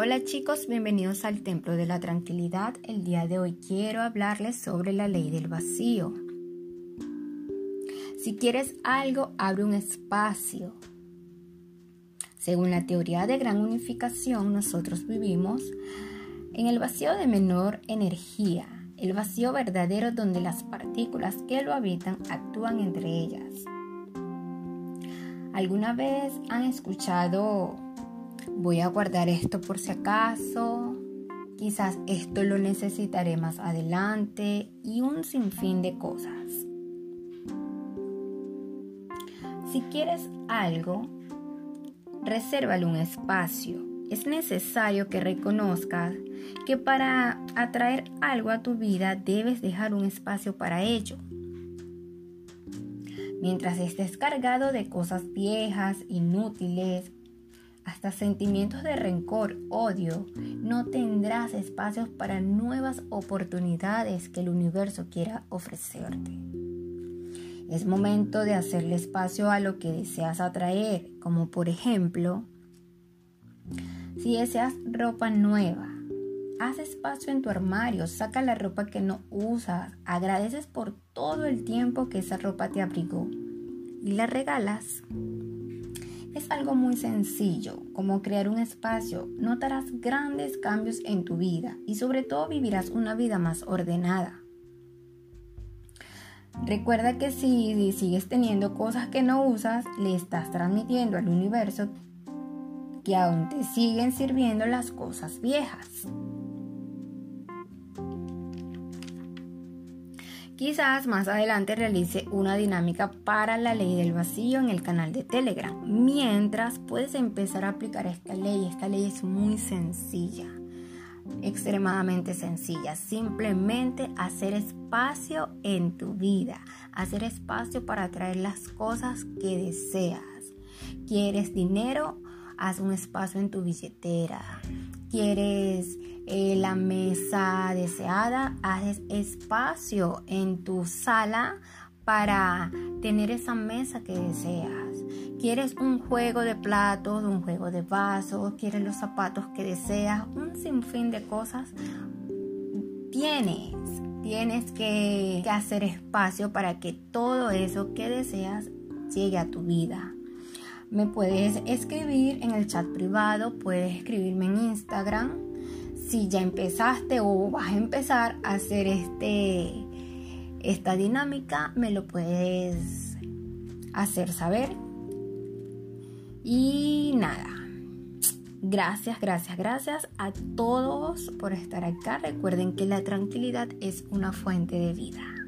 Hola chicos, bienvenidos al Templo de la Tranquilidad. El día de hoy quiero hablarles sobre la ley del vacío. Si quieres algo, abre un espacio. Según la teoría de gran unificación, nosotros vivimos en el vacío de menor energía, el vacío verdadero donde las partículas que lo habitan actúan entre ellas. ¿Alguna vez han escuchado, voy a guardar esto por si acaso? Quizás esto lo necesitaré más adelante y un sinfín de cosas. Si quieres algo, resérvale un espacio. Es necesario que reconozcas que para atraer algo a tu vida debes dejar un espacio para ello. Mientras estés cargado de cosas viejas, inútiles, hasta sentimientos de rencor, odio, no tendrás espacios para nuevas oportunidades que el universo quiera ofrecerte. Es momento de hacerle espacio a lo que deseas atraer, como por ejemplo, si deseas ropa nueva, Haz espacio en tu armario, saca la ropa que no usas, agradeces por todo el tiempo que esa ropa te abrigó y la regalas. Es algo muy sencillo, como crear un espacio. Notarás grandes cambios en tu vida y sobre todo vivirás una vida más ordenada. Recuerda que si sigues teniendo cosas que no usas, le estás transmitiendo al universo que aún te siguen sirviendo las cosas viejas. Quizás más adelante realice una dinámica para la ley del vacío en el canal de Telegram. Mientras puedes empezar a aplicar esta ley. Esta ley es muy sencilla, extremadamente sencilla. Simplemente hacer espacio en tu vida. Hacer espacio para atraer las cosas que deseas. ¿Quieres dinero? Haz un espacio en tu billetera. ¿Quieres eh, la mesa deseada, haces espacio en tu sala para tener esa mesa que deseas. Quieres un juego de platos, un juego de vasos, quieres los zapatos que deseas, un sinfín de cosas. Tienes, tienes que hacer espacio para que todo eso que deseas llegue a tu vida. Me puedes escribir en el chat privado, puedes escribirme en Instagram si ya empezaste o vas a empezar a hacer este, esta dinámica, me lo puedes hacer saber. Y nada, gracias, gracias, gracias a todos por estar acá. Recuerden que la tranquilidad es una fuente de vida.